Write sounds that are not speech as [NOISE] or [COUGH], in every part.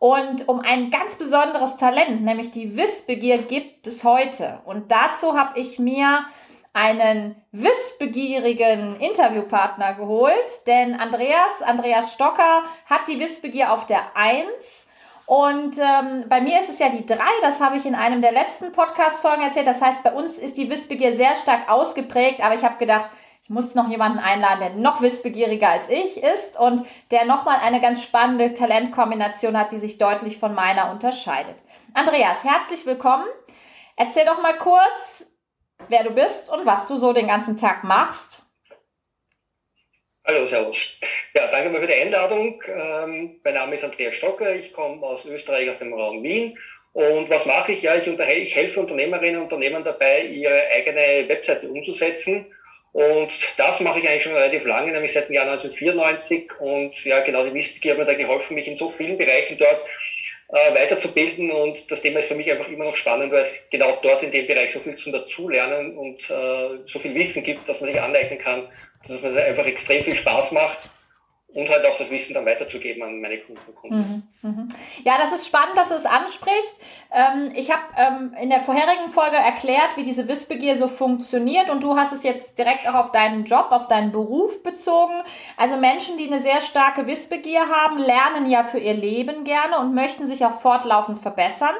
Und um ein ganz besonderes Talent, nämlich die Wissbegier, gibt es heute. Und dazu habe ich mir einen wissbegierigen Interviewpartner geholt, denn Andreas, Andreas Stocker, hat die Wissbegier auf der Eins. Und ähm, bei mir ist es ja die drei, das habe ich in einem der letzten Podcast-Folgen erzählt. Das heißt, bei uns ist die Wissbegier sehr stark ausgeprägt, aber ich habe gedacht, muss noch jemanden einladen, der noch wissbegieriger als ich ist und der nochmal eine ganz spannende Talentkombination hat, die sich deutlich von meiner unterscheidet. Andreas, herzlich willkommen. Erzähl doch mal kurz, wer du bist und was du so den ganzen Tag machst. Hallo, Servus. Ja, danke mal für die Einladung. Ähm, mein Name ist Andreas Stocker, ich komme aus Österreich, aus dem Raum Wien. Und was mache ich? Ja, ich, ich helfe Unternehmerinnen und Unternehmern dabei, ihre eigene Webseite umzusetzen und das mache ich eigentlich schon relativ lange, nämlich seit dem Jahr 1994. Und ja, genau die Wissbegier hat mir da geholfen, mich in so vielen Bereichen dort äh, weiterzubilden. Und das Thema ist für mich einfach immer noch spannend, weil es genau dort in dem Bereich so viel zum Dazulernen und äh, so viel Wissen gibt, dass man sich aneignen kann, dass man einfach extrem viel Spaß macht und halt auch das Wissen dann weiterzugeben an meine Kunden und Kunden. Mhm, mhm. Ja, das ist spannend, dass du es ansprichst. Ähm, ich habe ähm, in der vorherigen Folge erklärt, wie diese Wissbegier so funktioniert und du hast es jetzt direkt auch auf deinen Job, auf deinen Beruf bezogen. Also Menschen, die eine sehr starke Wissbegier haben, lernen ja für ihr Leben gerne und möchten sich auch fortlaufend verbessern.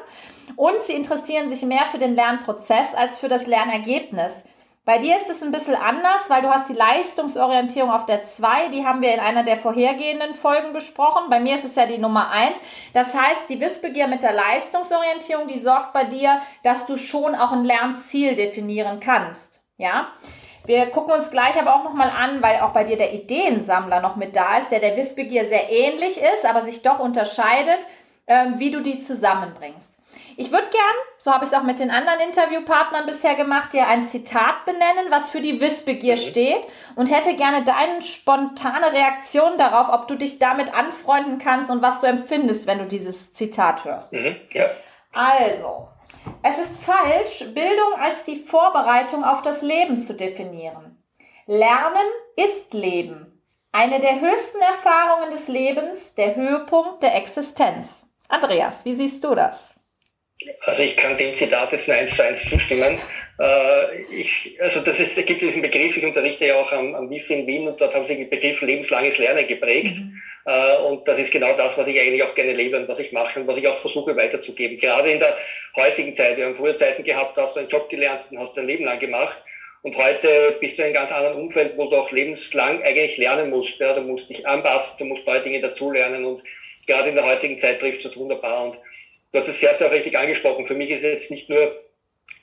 Und sie interessieren sich mehr für den Lernprozess als für das Lernergebnis. Bei dir ist es ein bisschen anders, weil du hast die Leistungsorientierung auf der 2, die haben wir in einer der vorhergehenden Folgen besprochen. Bei mir ist es ja die Nummer 1. Das heißt, die Wissbegier mit der Leistungsorientierung, die sorgt bei dir, dass du schon auch ein Lernziel definieren kannst. Ja? Wir gucken uns gleich aber auch nochmal an, weil auch bei dir der Ideensammler noch mit da ist, der der Wissbegier sehr ähnlich ist, aber sich doch unterscheidet, ähm, wie du die zusammenbringst. Ich würde gern, so habe ich es auch mit den anderen Interviewpartnern bisher gemacht, dir ein Zitat benennen, was für die Wissbegier mhm. steht und hätte gerne deine spontane Reaktion darauf, ob du dich damit anfreunden kannst und was du empfindest, wenn du dieses Zitat hörst. Mhm. Ja. Also, es ist falsch, Bildung als die Vorbereitung auf das Leben zu definieren. Lernen ist Leben. Eine der höchsten Erfahrungen des Lebens, der Höhepunkt der Existenz. Andreas, wie siehst du das? Also ich kann dem Zitat jetzt eins zu eins zustimmen. Äh, ich, also das ist, es gibt diesen Begriff, ich unterrichte ja auch am, am WIF in Wien und dort haben sie den Begriff lebenslanges Lernen geprägt. Mhm. Äh, und das ist genau das, was ich eigentlich auch gerne lebe und was ich mache und was ich auch versuche weiterzugeben. Gerade in der heutigen Zeit. Wir haben früher Zeiten gehabt, da hast du einen Job gelernt und hast dein Leben lang gemacht. Und heute bist du in einem ganz anderen Umfeld, wo du auch lebenslang eigentlich lernen musst. Ja, du musst dich anpassen, du musst neue Dinge dazulernen und gerade in der heutigen Zeit trifft das wunderbar. Und Du hast es sehr, sehr richtig angesprochen. Für mich ist jetzt nicht nur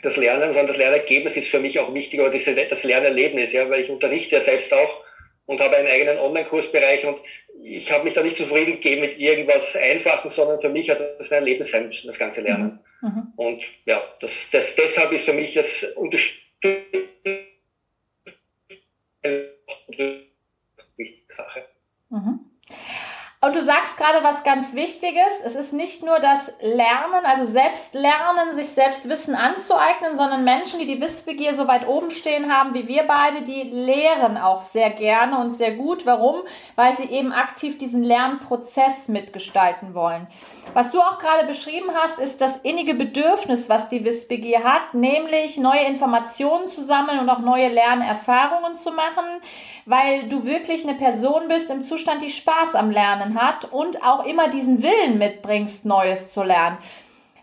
das Lernen, sondern das Lernergebnis ist für mich auch wichtig, oder das Lernerlebnis, ja, weil ich unterrichte ja selbst auch und habe einen eigenen Online-Kursbereich und ich habe mich da nicht zufrieden gegeben mit irgendwas Einfachen, sondern für mich hat das ein Erlebnis sein müssen, das ganze Lernen. Mhm. mhm. Und ja, das, das, deshalb ist für mich das Unterstützung Sache. Mhm. Und du sagst gerade was ganz Wichtiges. Es ist nicht nur das Lernen, also Selbstlernen, sich selbst Wissen anzueignen, sondern Menschen, die die Wissbegier so weit oben stehen haben wie wir beide, die lehren auch sehr gerne und sehr gut. Warum? Weil sie eben aktiv diesen Lernprozess mitgestalten wollen. Was du auch gerade beschrieben hast, ist das innige Bedürfnis, was die Wissbegier hat, nämlich neue Informationen zu sammeln und auch neue Lernerfahrungen zu machen, weil du wirklich eine Person bist im Zustand, die Spaß am Lernen hat und auch immer diesen Willen mitbringst, Neues zu lernen.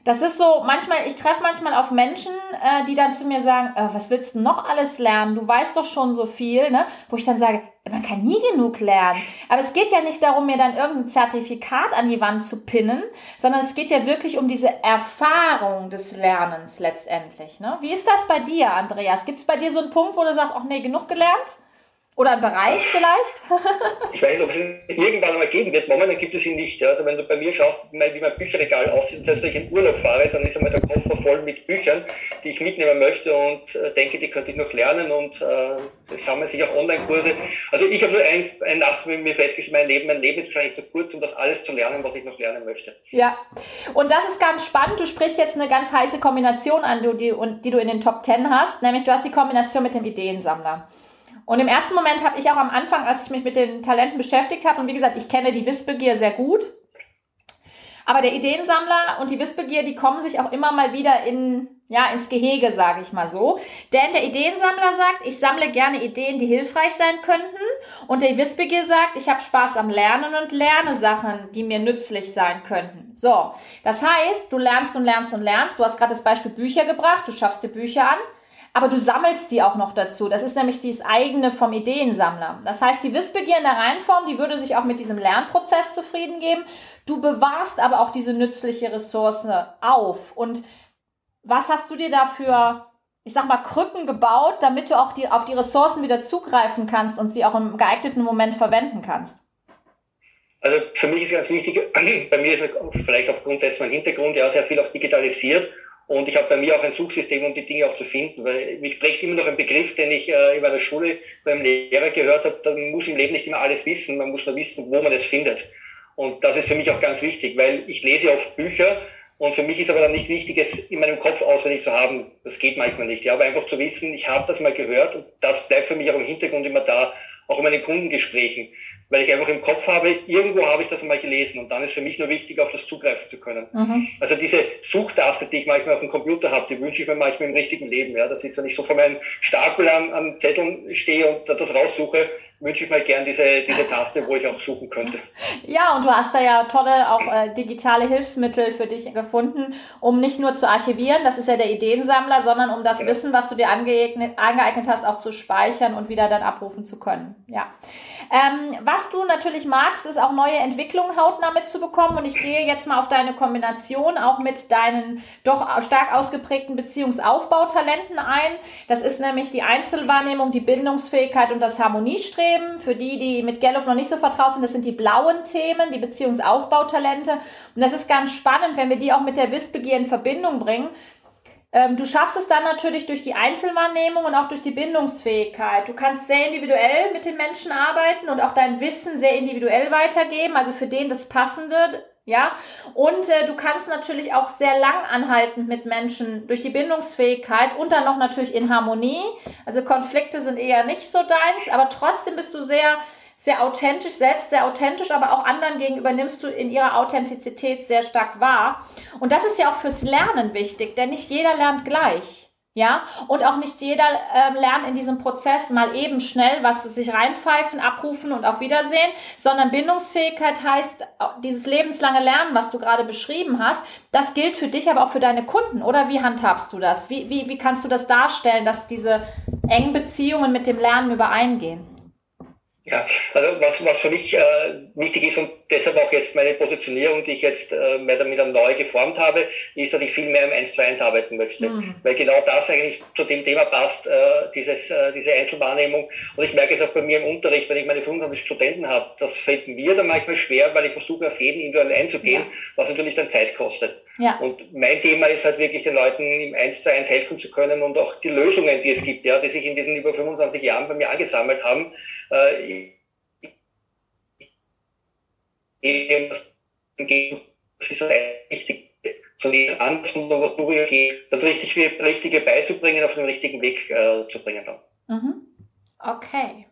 Das ist so, manchmal, ich treffe manchmal auf Menschen, äh, die dann zu mir sagen, äh, was willst du noch alles lernen? Du weißt doch schon so viel, ne? Wo ich dann sage, man kann nie genug lernen. Aber es geht ja nicht darum, mir dann irgendein Zertifikat an die Wand zu pinnen, sondern es geht ja wirklich um diese Erfahrung des Lernens letztendlich. Ne? Wie ist das bei dir, Andreas? Gibt es bei dir so einen Punkt, wo du sagst, ach nee, genug gelernt? Oder ein Bereich vielleicht? [LAUGHS] ich weiß nicht, ob es ihn irgendwann einmal geben wird. Momentan gibt es ihn nicht. Also wenn du bei mir schaust, wie mein Bücherregal aussieht, selbst wenn ich in Urlaub fahre, dann ist einmal der Koffer voll mit Büchern, die ich mitnehmen möchte und äh, denke, die könnte ich noch lernen und äh, sammeln sich auch Online-Kurse. Also ich habe nur ein, ein Nacht mit mir festgestellt, mein Leben, mein Leben ist wahrscheinlich zu kurz, um das alles zu lernen, was ich noch lernen möchte. Ja, und das ist ganz spannend. Du sprichst jetzt eine ganz heiße Kombination an, die, die du in den Top Ten hast, nämlich du hast die Kombination mit dem Ideensammler. Und im ersten Moment habe ich auch am Anfang, als ich mich mit den Talenten beschäftigt habe, und wie gesagt, ich kenne die Wissbegier sehr gut, aber der Ideensammler und die Wissbegier, die kommen sich auch immer mal wieder in, ja, ins Gehege, sage ich mal so. Denn der Ideensammler sagt, ich sammle gerne Ideen, die hilfreich sein könnten. Und der Wissbegier sagt, ich habe Spaß am Lernen und lerne Sachen, die mir nützlich sein könnten. So, das heißt, du lernst und lernst und lernst. Du hast gerade das Beispiel Bücher gebracht, du schaffst dir Bücher an aber du sammelst die auch noch dazu. Das ist nämlich dieses eigene vom Ideensammler. Das heißt, die Wissbegier in der Reihenform, die würde sich auch mit diesem Lernprozess zufrieden geben. Du bewahrst aber auch diese nützliche Ressource auf. Und was hast du dir dafür, ich sag mal, Krücken gebaut, damit du auch die, auf die Ressourcen wieder zugreifen kannst und sie auch im geeigneten Moment verwenden kannst? Also für mich ist ganz wichtig, [CLEARS THROAT] bei mir ist vielleicht aufgrund dessen Hintergrund ja sehr viel auch digitalisiert und ich habe bei mir auch ein Suchsystem, um die Dinge auch zu finden, weil mich prägt immer noch ein Begriff, den ich äh, in meiner Schule beim Lehrer gehört habe, man muss im Leben nicht immer alles wissen, man muss nur wissen, wo man es findet. Und das ist für mich auch ganz wichtig, weil ich lese oft Bücher und für mich ist aber dann nicht wichtig, es in meinem Kopf auswendig zu haben. Das geht manchmal nicht. Ja, aber einfach zu wissen, ich habe das mal gehört und das bleibt für mich auch im Hintergrund immer da, auch in meinen Kundengesprächen weil ich einfach im Kopf habe, irgendwo habe ich das mal gelesen und dann ist für mich nur wichtig, auf das zugreifen zu können. Mhm. Also diese Suchtaste, die ich manchmal auf dem Computer habe, die wünsche ich mir manchmal im richtigen Leben. Ja, das ist, wenn ich so vor meinem Stapel an, an Zetteln stehe und das raussuche, wünsche ich mir gern diese, diese Taste, wo ich auch suchen könnte. Ja, und du hast da ja tolle auch äh, digitale Hilfsmittel für dich gefunden, um nicht nur zu archivieren, das ist ja der Ideensammler, sondern um das genau. Wissen, was du dir angeeignet, angeeignet hast, auch zu speichern und wieder dann abrufen zu können. Ja. Ähm, was du natürlich magst, ist auch neue Entwicklungen hautnah mitzubekommen und ich gehe jetzt mal auf deine Kombination auch mit deinen doch stark ausgeprägten Beziehungsaufbautalenten ein. Das ist nämlich die Einzelwahrnehmung, die Bindungsfähigkeit und das Harmoniestreben. Themen. Für die, die mit Gallup noch nicht so vertraut sind, das sind die blauen Themen, die Beziehungsaufbautalente. Und das ist ganz spannend, wenn wir die auch mit der Wissbegier in Verbindung bringen. Ähm, du schaffst es dann natürlich durch die Einzelwahrnehmung und auch durch die Bindungsfähigkeit. Du kannst sehr individuell mit den Menschen arbeiten und auch dein Wissen sehr individuell weitergeben, also für den das Passende ja, und äh, du kannst natürlich auch sehr lang anhaltend mit Menschen durch die Bindungsfähigkeit und dann noch natürlich in Harmonie. Also Konflikte sind eher nicht so deins, aber trotzdem bist du sehr, sehr authentisch, selbst sehr authentisch, aber auch anderen gegenüber nimmst du in ihrer Authentizität sehr stark wahr. Und das ist ja auch fürs Lernen wichtig, denn nicht jeder lernt gleich. Ja, und auch nicht jeder ähm, lernt in diesem Prozess mal eben schnell was sich reinpfeifen, abrufen und auf Wiedersehen, sondern Bindungsfähigkeit heißt dieses lebenslange Lernen, was du gerade beschrieben hast, das gilt für dich, aber auch für deine Kunden. Oder wie handhabst du das? Wie, wie, wie kannst du das darstellen, dass diese engen Beziehungen mit dem Lernen übereingehen? Ja, also was, was für mich äh, wichtig ist und deshalb auch jetzt meine Positionierung, die ich jetzt äh, mehr oder weniger neu geformt habe, ist, dass ich viel mehr im 1 zu 1 arbeiten möchte. Mhm. Weil genau das eigentlich zu dem Thema passt, äh, dieses, äh, diese Einzelwahrnehmung. Und ich merke es auch bei mir im Unterricht, wenn ich meine 25 Studenten habe, das fällt mir dann manchmal schwer, weil ich versuche auf jeden individuell einzugehen, ja. was natürlich dann Zeit kostet. Ja. Und mein Thema ist halt wirklich den Leuten im 1 zu 1 helfen zu können und auch die Lösungen, die es gibt, ja, die sich in diesen über 25 Jahren bei mir angesammelt haben, äh, das ist richtig zu lesen, anders und das Richtige, Richtige beizubringen, auf den richtigen Weg äh, zu bringen dann. Mhm. Okay.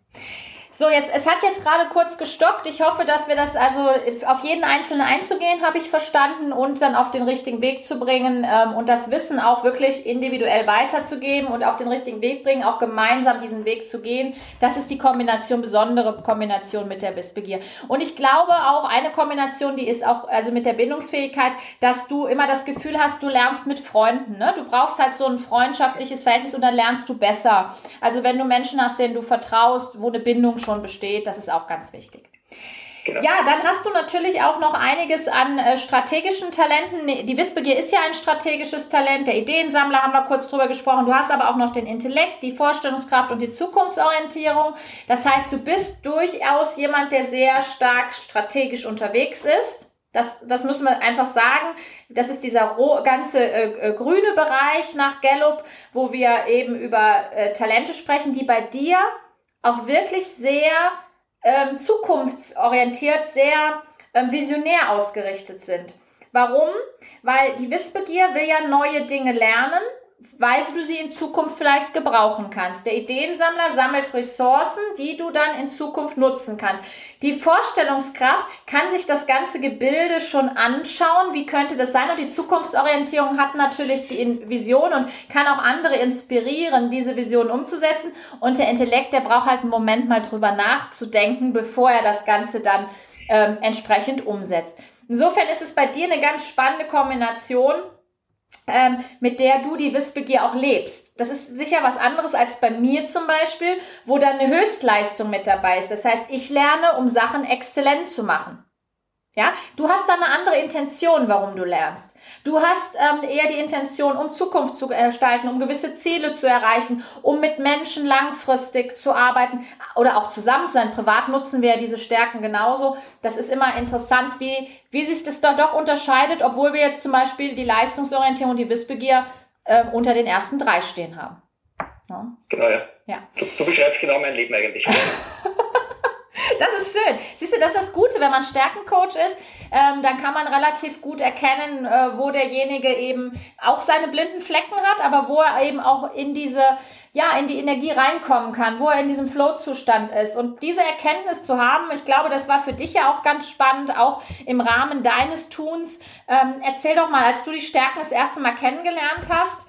So, jetzt, es hat jetzt gerade kurz gestoppt. Ich hoffe, dass wir das, also auf jeden Einzelnen einzugehen, habe ich verstanden und dann auf den richtigen Weg zu bringen ähm, und das Wissen auch wirklich individuell weiterzugeben und auf den richtigen Weg bringen, auch gemeinsam diesen Weg zu gehen. Das ist die Kombination, besondere Kombination mit der Wissbegier. Und ich glaube auch eine Kombination, die ist auch, also mit der Bindungsfähigkeit, dass du immer das Gefühl hast, du lernst mit Freunden. Ne? Du brauchst halt so ein freundschaftliches Verhältnis und dann lernst du besser. Also wenn du Menschen hast, denen du vertraust, wo eine Bindung schon besteht. Das ist auch ganz wichtig. Genau. Ja, dann hast du natürlich auch noch einiges an äh, strategischen Talenten. Die Wissbegier ist ja ein strategisches Talent. Der Ideensammler haben wir kurz drüber gesprochen. Du hast aber auch noch den Intellekt, die Vorstellungskraft und die Zukunftsorientierung. Das heißt, du bist durchaus jemand, der sehr stark strategisch unterwegs ist. Das, das müssen wir einfach sagen. Das ist dieser ganze äh, äh, grüne Bereich nach Gallup, wo wir eben über äh, Talente sprechen, die bei dir auch wirklich sehr ähm, zukunftsorientiert, sehr ähm, visionär ausgerichtet sind. Warum? Weil die Wissbegier will ja neue Dinge lernen weil du sie in Zukunft vielleicht gebrauchen kannst. Der Ideensammler sammelt Ressourcen, die du dann in Zukunft nutzen kannst. Die Vorstellungskraft kann sich das ganze Gebilde schon anschauen. Wie könnte das sein? Und die Zukunftsorientierung hat natürlich die Vision und kann auch andere inspirieren, diese Vision umzusetzen. Und der Intellekt, der braucht halt einen Moment mal drüber nachzudenken, bevor er das Ganze dann ähm, entsprechend umsetzt. Insofern ist es bei dir eine ganz spannende Kombination ähm, mit der du die Wissbegier auch lebst. Das ist sicher was anderes als bei mir zum Beispiel, wo dann eine Höchstleistung mit dabei ist. Das heißt, ich lerne, um Sachen exzellent zu machen. Ja, du hast da eine andere Intention, warum du lernst. Du hast ähm, eher die Intention, um Zukunft zu gestalten, um gewisse Ziele zu erreichen, um mit Menschen langfristig zu arbeiten oder auch zusammen zu sein. Privat nutzen wir ja diese Stärken genauso. Das ist immer interessant, wie, wie sich das da doch unterscheidet, obwohl wir jetzt zum Beispiel die Leistungsorientierung und die Wissbegier äh, unter den ersten drei stehen haben. Ja. Genau, ja. ja. Du, du beschreibst genau mein Leben eigentlich. [LAUGHS] Das ist schön. Siehst du, das ist das Gute, wenn man Stärkencoach ist, ähm, dann kann man relativ gut erkennen, äh, wo derjenige eben auch seine blinden Flecken hat, aber wo er eben auch in diese, ja, in die Energie reinkommen kann, wo er in diesem Flow-Zustand ist. Und diese Erkenntnis zu haben, ich glaube, das war für dich ja auch ganz spannend, auch im Rahmen deines Tuns. Ähm, erzähl doch mal, als du die Stärken das erste Mal kennengelernt hast,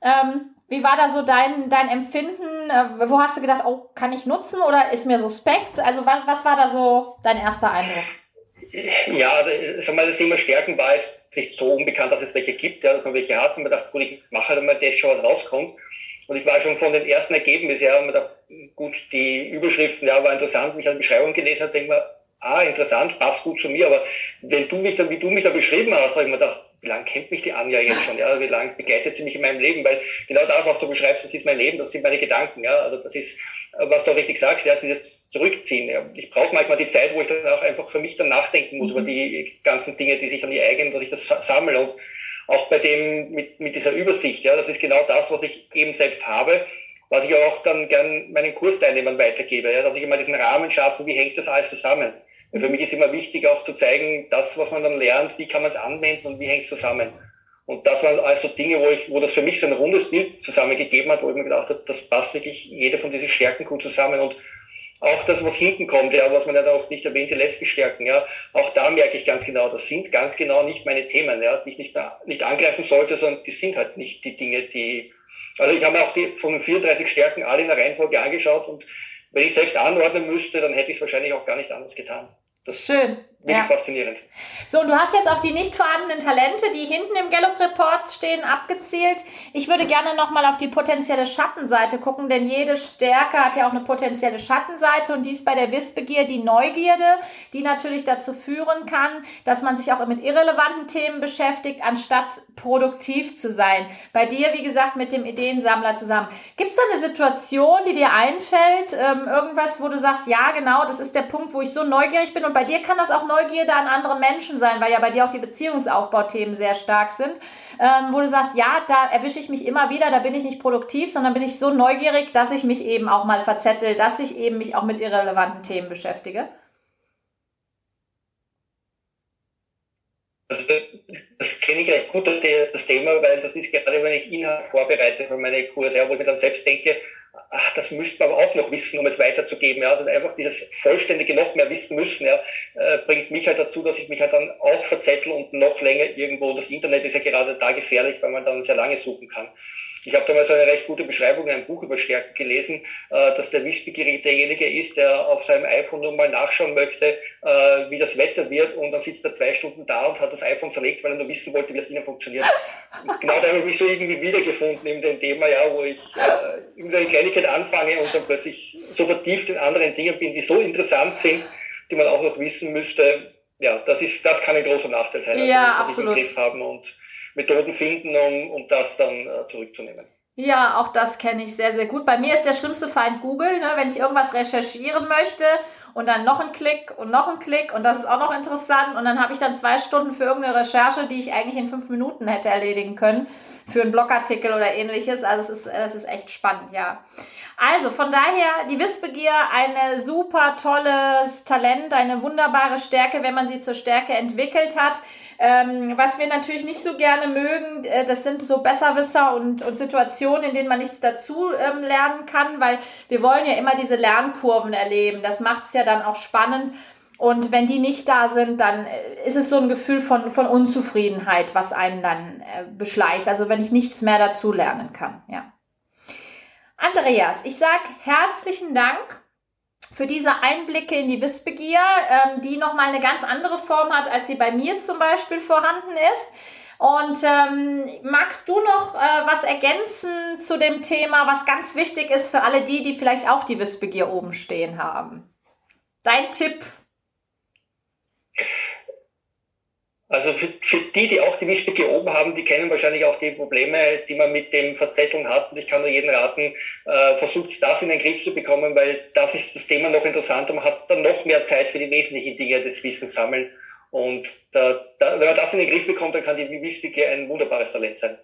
ähm, wie war da so dein, dein Empfinden? Äh, wo hast du gedacht, oh, kann ich nutzen oder ist mir suspekt? Also was, was war da so dein erster Eindruck? Ja, also, sag mal, das Thema Stärken war es nicht so unbekannt, dass es welche gibt, ja, dass man welche hat und man dachte, gut, ich mache halt mal das schon, was rauskommt. Und ich war schon von den ersten Ergebnissen, ja, und man dachte, gut, die Überschriften, ja, war interessant, mich an Beschreibung gelesen habe, denke mir, ah, interessant, passt gut zu mir, aber wenn du mich dann, wie du mich da beschrieben hast, habe ich mir gedacht, wie lange kennt mich die Anja jetzt schon? Ja, wie lange begleitet sie mich in meinem Leben? Weil genau das, was du beschreibst, das ist mein Leben, das sind meine Gedanken. Ja, also das ist, was du richtig sagst, ja, dieses Zurückziehen. Ja. Ich brauche manchmal die Zeit, wo ich dann auch einfach für mich dann nachdenken muss mhm. über die ganzen Dinge, die sich dann ereignen, dass ich das sammle und auch bei dem mit, mit dieser Übersicht. Ja, das ist genau das, was ich eben selbst habe was ich auch dann gern meinen Kursteilnehmern weitergebe, ja, dass ich immer diesen Rahmen schaffe, wie hängt das alles zusammen. Für mich ist immer wichtig auch zu zeigen, das, was man dann lernt, wie kann man es anwenden und wie hängt es zusammen. Und das waren also Dinge, wo ich, wo das für mich so ein rundes Bild zusammengegeben hat, wo ich mir gedacht habe, das passt wirklich jede von diesen Stärken gut zusammen. Und auch das, was hinten kommt, ja, was man ja da oft nicht erwähnt, die letzten Stärken, ja, auch da merke ich ganz genau, das sind ganz genau nicht meine Themen, ja, die ich nicht, nicht angreifen sollte, sondern die sind halt nicht die Dinge, die, also ich habe mir auch die von 34 Stärken alle in der Reihenfolge angeschaut und wenn ich selbst anordnen müsste, dann hätte ich es wahrscheinlich auch gar nicht anders getan. Das Schön. Wirklich ja. faszinierend. So, und du hast jetzt auf die nicht vorhandenen Talente, die hinten im Gallup-Report stehen, abgezielt. Ich würde gerne nochmal auf die potenzielle Schattenseite gucken, denn jede Stärke hat ja auch eine potenzielle Schattenseite und dies bei der Wissbegier die Neugierde, die natürlich dazu führen kann, dass man sich auch mit irrelevanten Themen beschäftigt, anstatt produktiv zu sein. Bei dir, wie gesagt, mit dem Ideensammler zusammen. Gibt es da eine Situation, die dir einfällt, ähm, irgendwas, wo du sagst, ja, genau, das ist der Punkt, wo ich so neugierig bin und bei dir kann das auch Neugierde an anderen Menschen sein, weil ja bei dir auch die Beziehungsaufbauthemen sehr stark sind, ähm, wo du sagst, ja, da erwische ich mich immer wieder, da bin ich nicht produktiv, sondern bin ich so neugierig, dass ich mich eben auch mal verzettel, dass ich eben mich auch mit irrelevanten Themen beschäftige? Also das kenne ich recht gut, das Thema, weil das ist gerade, wenn ich Inhalt vorbereite für meine Kurse, wo ich mir dann selbst denke, ach, das müsste man aber auch noch wissen, um es weiterzugeben. Ja. Also einfach dieses vollständige noch mehr wissen müssen, ja, äh, bringt mich halt dazu, dass ich mich halt dann auch verzettel und noch länger irgendwo, das Internet ist ja gerade da gefährlich, weil man dann sehr lange suchen kann. Ich habe damals eine recht gute Beschreibung in einem Buch über Stärken gelesen, äh, dass der Wissbegierig derjenige ist, der auf seinem iPhone nur mal nachschauen möchte, äh, wie das Wetter wird und dann sitzt er zwei Stunden da und hat das iPhone zerlegt, weil er nur wissen wollte, wie es ihnen funktioniert. genau da habe ich mich so irgendwie wiedergefunden in dem Thema, ja, wo ich äh, irgendeine Kleinigkeit anfange und dann plötzlich so vertieft in anderen Dingen bin, die so interessant sind, die man auch noch wissen müsste. Ja, das ist, das kann ein großer Nachteil sein, ja, also, absolut. Haben und Methoden finden, um, um das dann äh, zurückzunehmen. Ja, auch das kenne ich sehr, sehr gut. Bei mir ist der schlimmste Feind Google. Ne? Wenn ich irgendwas recherchieren möchte und dann noch ein Klick und noch ein Klick und das ist auch noch interessant und dann habe ich dann zwei Stunden für irgendeine Recherche, die ich eigentlich in fünf Minuten hätte erledigen können, für einen Blogartikel oder ähnliches. Also es ist, es ist echt spannend, ja. Also von daher, die Wissbegier, ein super tolles Talent, eine wunderbare Stärke, wenn man sie zur Stärke entwickelt hat. Ähm, was wir natürlich nicht so gerne mögen, äh, das sind so Besserwisser und, und Situationen, in denen man nichts dazu ähm, lernen kann, weil wir wollen ja immer diese Lernkurven erleben. Das macht es ja dann auch spannend. Und wenn die nicht da sind, dann äh, ist es so ein Gefühl von, von Unzufriedenheit, was einen dann äh, beschleicht. Also wenn ich nichts mehr dazu lernen kann, ja. Andreas, ich sag herzlichen Dank für diese Einblicke in die Wissbegier, ähm, die nochmal eine ganz andere Form hat, als sie bei mir zum Beispiel vorhanden ist. Und ähm, magst du noch äh, was ergänzen zu dem Thema, was ganz wichtig ist für alle die, die vielleicht auch die Wissbegier oben stehen haben? Dein Tipp Also für, für die, die auch die Wischbecke oben haben, die kennen wahrscheinlich auch die Probleme, die man mit dem Verzetteln hat. Und ich kann nur jeden raten, äh, versucht das in den Griff zu bekommen, weil das ist das Thema noch interessanter. Man hat dann noch mehr Zeit für die wesentlichen Dinge des Wissens sammeln. Und da, da, wenn man das in den Griff bekommt, dann kann die Wischbecke ein wunderbares Talent sein.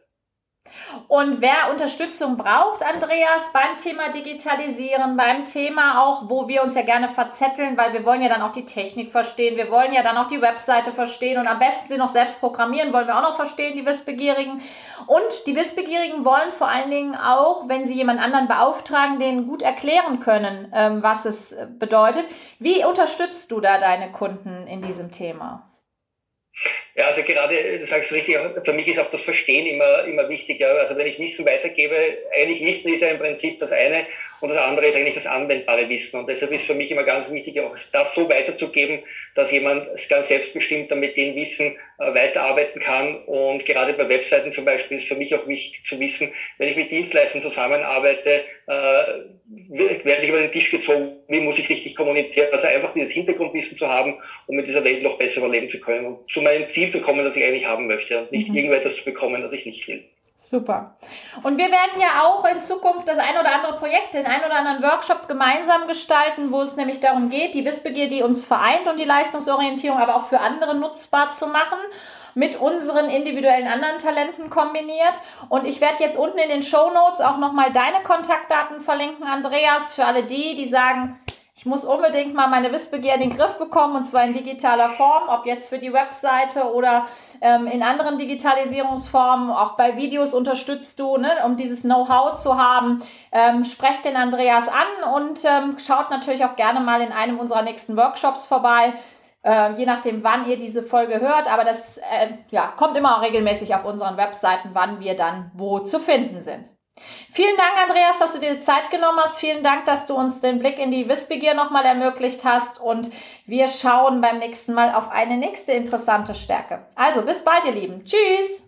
Und wer Unterstützung braucht, Andreas, beim Thema Digitalisieren, beim Thema auch, wo wir uns ja gerne verzetteln, weil wir wollen ja dann auch die Technik verstehen, wir wollen ja dann auch die Webseite verstehen und am besten sie noch selbst programmieren, wollen wir auch noch verstehen, die Wissbegierigen. Und die Wissbegierigen wollen vor allen Dingen auch, wenn sie jemand anderen beauftragen, denen gut erklären können, ähm, was es bedeutet. Wie unterstützt du da deine Kunden in diesem Thema? Ja, also gerade, du sagst richtig, für mich ist auch das Verstehen immer, immer wichtig. Ja. Also wenn ich Wissen weitergebe, eigentlich Wissen ist ja im Prinzip das eine und das andere ist eigentlich das anwendbare Wissen. Und deshalb ist für mich immer ganz wichtig, auch das so weiterzugeben, dass jemand ganz selbstbestimmt damit den Wissen äh, weiterarbeiten kann. Und gerade bei Webseiten zum Beispiel ist für mich auch wichtig zu wissen, wenn ich mit Dienstleistern zusammenarbeite, äh, werde ich über den Tisch gezogen, wie muss ich richtig kommunizieren. Also einfach dieses Hintergrundwissen zu haben, um mit dieser Welt noch besser überleben zu können und zu meinem Ziel zu kommen, das ich eigentlich haben möchte und nicht mhm. irgendetwas zu bekommen, das ich nicht will. Super. Und wir werden ja auch in Zukunft das ein oder andere Projekt, den ein oder anderen Workshop gemeinsam gestalten, wo es nämlich darum geht, die Wissbegier, die uns vereint und die Leistungsorientierung aber auch für andere nutzbar zu machen mit unseren individuellen anderen Talenten kombiniert. Und ich werde jetzt unten in den Show Notes auch nochmal deine Kontaktdaten verlinken, Andreas, für alle die, die sagen, ich muss unbedingt mal meine Wissbegier in den Griff bekommen und zwar in digitaler Form, ob jetzt für die Webseite oder ähm, in anderen Digitalisierungsformen. Auch bei Videos unterstützt du, ne, um dieses Know-how zu haben. Ähm, sprecht den Andreas an und ähm, schaut natürlich auch gerne mal in einem unserer nächsten Workshops vorbei. Äh, je nachdem, wann ihr diese Folge hört, aber das äh, ja, kommt immer regelmäßig auf unseren Webseiten, wann wir dann wo zu finden sind. Vielen Dank, Andreas, dass du dir Zeit genommen hast. Vielen Dank, dass du uns den Blick in die Wissbegier nochmal ermöglicht hast. Und wir schauen beim nächsten Mal auf eine nächste interessante Stärke. Also bis bald, ihr Lieben. Tschüss!